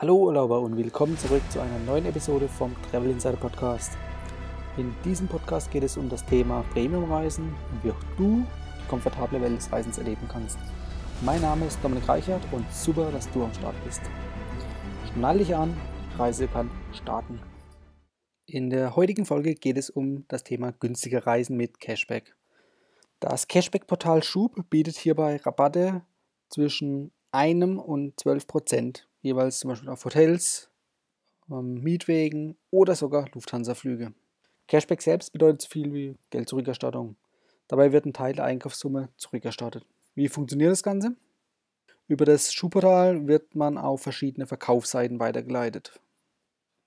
Hallo Urlauber und willkommen zurück zu einer neuen Episode vom Travel Insider Podcast. In diesem Podcast geht es um das Thema Premiumreisen und wie auch du die komfortable Welt des Reisens erleben kannst. Mein Name ist Dominik Reichert und super, dass du am Start bist. Schnall dich an, die Reise kann starten. In der heutigen Folge geht es um das Thema günstige Reisen mit Cashback. Das Cashback-Portal Schub bietet hierbei Rabatte zwischen einem und 12 Prozent jeweils zum Beispiel auf Hotels, ähm, Mietwegen oder sogar Lufthansa-Flüge. Cashback selbst bedeutet so viel wie Geld-Zurückerstattung. Dabei wird ein Teil der Einkaufssumme zurückerstattet. Wie funktioniert das Ganze? Über das Schuhportal wird man auf verschiedene Verkaufsseiten weitergeleitet.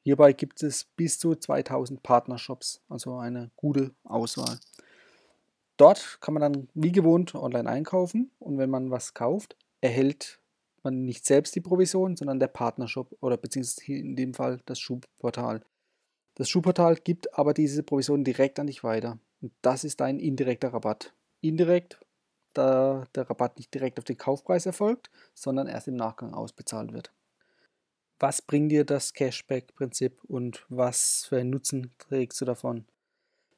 Hierbei gibt es bis zu 2000 Partnershops, also eine gute Auswahl. Dort kann man dann wie gewohnt online einkaufen und wenn man was kauft, erhält man nicht selbst die Provision, sondern der Partnershop oder beziehungsweise in dem Fall das Schuhportal. Das Schuhportal gibt aber diese Provision direkt an dich weiter. Und das ist ein indirekter Rabatt. Indirekt, da der Rabatt nicht direkt auf den Kaufpreis erfolgt, sondern erst im Nachgang ausbezahlt wird. Was bringt dir das Cashback-Prinzip und was für einen Nutzen trägst du davon?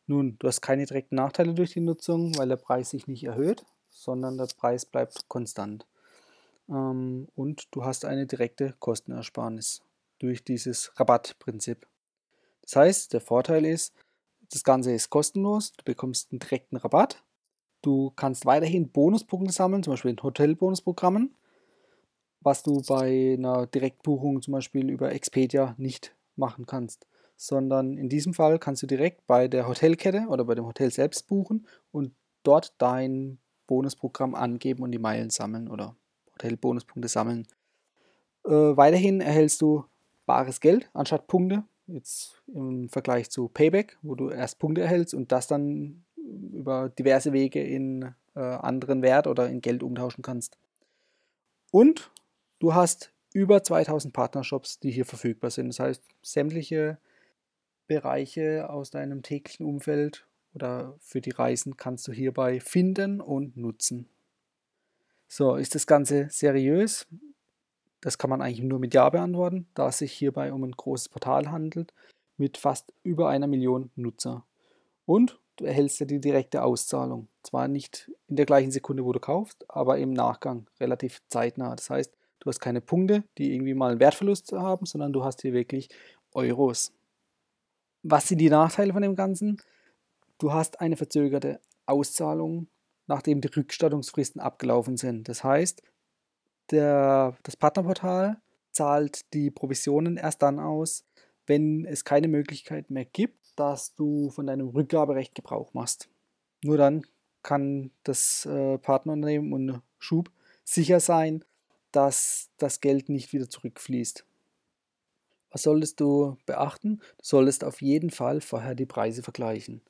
Nun, du hast keine direkten Nachteile durch die Nutzung, weil der Preis sich nicht erhöht, sondern der Preis bleibt konstant ähm, und du hast eine direkte Kostenersparnis durch dieses Rabattprinzip. Das heißt, der Vorteil ist, das Ganze ist kostenlos, du bekommst einen direkten Rabatt, du kannst weiterhin Bonuspunkte sammeln, zum Beispiel in Hotelbonusprogrammen, was du bei einer Direktbuchung zum Beispiel über Expedia nicht machen kannst, sondern in diesem Fall kannst du direkt bei der Hotelkette oder bei dem Hotel selbst buchen und dort dein Bonusprogramm angeben und die Meilen sammeln oder Hotel-Bonuspunkte sammeln. Äh, weiterhin erhältst du bares Geld anstatt Punkte. Jetzt im Vergleich zu Payback, wo du erst Punkte erhältst und das dann über diverse Wege in äh, anderen Wert oder in Geld umtauschen kannst. Und du hast über 2000 Partnershops, die hier verfügbar sind. Das heißt, sämtliche Bereiche aus deinem täglichen Umfeld oder für die Reisen kannst du hierbei finden und nutzen. So, ist das Ganze seriös? Das kann man eigentlich nur mit Ja beantworten, da es sich hierbei um ein großes Portal handelt mit fast über einer Million Nutzer. Und du erhältst ja die direkte Auszahlung. Zwar nicht in der gleichen Sekunde, wo du kaufst, aber im Nachgang relativ zeitnah. Das heißt, du hast keine Punkte, die irgendwie mal einen Wertverlust haben, sondern du hast hier wirklich Euros. Was sind die Nachteile von dem Ganzen? Du hast eine verzögerte Auszahlung nachdem die Rückstattungsfristen abgelaufen sind. Das heißt, der, das Partnerportal zahlt die Provisionen erst dann aus, wenn es keine Möglichkeit mehr gibt, dass du von deinem Rückgaberecht Gebrauch machst. Nur dann kann das äh, Partnerunternehmen und Schub sicher sein, dass das Geld nicht wieder zurückfließt. Was solltest du beachten? Du solltest auf jeden Fall vorher die Preise vergleichen.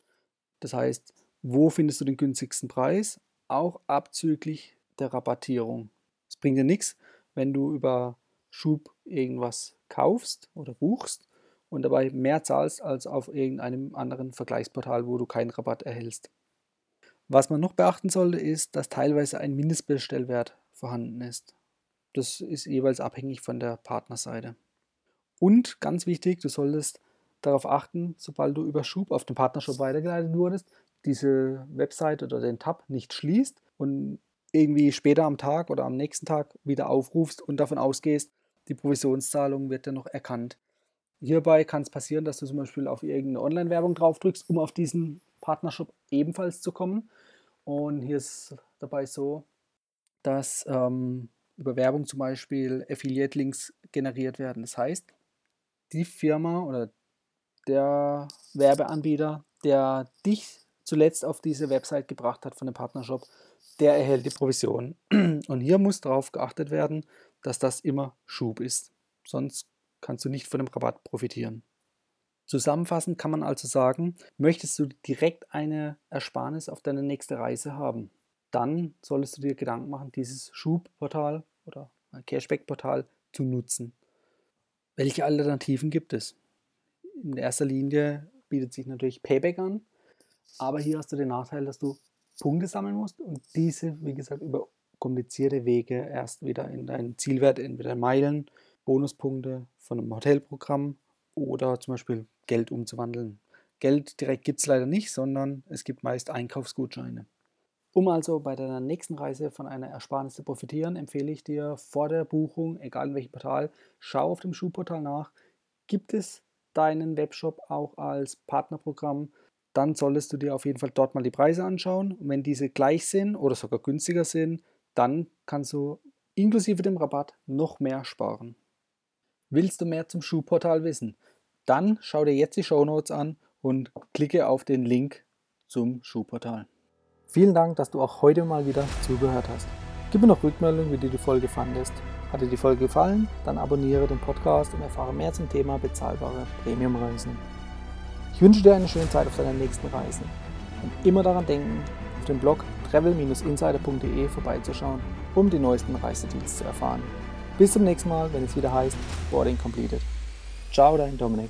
Das heißt, wo findest du den günstigsten Preis, auch abzüglich der Rabattierung. Es bringt dir nichts, wenn du über Schub irgendwas kaufst oder buchst und dabei mehr zahlst als auf irgendeinem anderen Vergleichsportal, wo du keinen Rabatt erhältst. Was man noch beachten sollte, ist, dass teilweise ein Mindestbestellwert vorhanden ist. Das ist jeweils abhängig von der Partnerseite. Und ganz wichtig, du solltest darauf achten, sobald du über Schub auf den Partnershop weitergeleitet wurdest, diese Website oder den Tab nicht schließt und irgendwie später am Tag oder am nächsten Tag wieder aufrufst und davon ausgehst, die Provisionszahlung wird dann noch erkannt. Hierbei kann es passieren, dass du zum Beispiel auf irgendeine Online-Werbung draufdrückst, um auf diesen Partnershop ebenfalls zu kommen. Und hier ist dabei so, dass ähm, über Werbung zum Beispiel Affiliate-Links generiert werden. Das heißt, die Firma oder der Werbeanbieter, der dich zuletzt auf diese Website gebracht hat von dem Partnershop, der erhält die Provision. Und hier muss darauf geachtet werden, dass das immer Schub ist. Sonst kannst du nicht von dem Rabatt profitieren. Zusammenfassend kann man also sagen, möchtest du direkt eine Ersparnis auf deine nächste Reise haben, dann solltest du dir Gedanken machen, dieses Schubportal oder Cashback-Portal zu nutzen. Welche Alternativen gibt es? In erster Linie bietet sich natürlich Payback an. Aber hier hast du den Nachteil, dass du Punkte sammeln musst und diese, wie gesagt, über komplizierte Wege erst wieder in deinen Zielwert, entweder Meilen Bonuspunkte von einem Hotelprogramm oder zum Beispiel Geld umzuwandeln. Geld direkt gibt es leider nicht, sondern es gibt meist Einkaufsgutscheine. Um also bei deiner nächsten Reise von einer Ersparnis zu profitieren, empfehle ich dir vor der Buchung, egal in welchem Portal, schau auf dem Schuhportal nach. Gibt es deinen Webshop auch als Partnerprogramm? Dann solltest du dir auf jeden Fall dort mal die Preise anschauen. Und wenn diese gleich sind oder sogar günstiger sind, dann kannst du inklusive dem Rabatt noch mehr sparen. Willst du mehr zum Schuhportal wissen? Dann schau dir jetzt die Show Notes an und klicke auf den Link zum Schuhportal. Vielen Dank, dass du auch heute mal wieder zugehört hast. Gib mir noch Rückmeldung, wie du die Folge fandest. Hat dir die Folge gefallen? Dann abonniere den Podcast und erfahre mehr zum Thema bezahlbare Premiumreisen. Wünsche dir eine schöne Zeit auf deiner nächsten Reise und immer daran denken, auf dem Blog travel-insider.de vorbeizuschauen, um die neuesten Reisedeals zu erfahren. Bis zum nächsten Mal, wenn es wieder heißt Boarding Completed. Ciao, dein Dominik.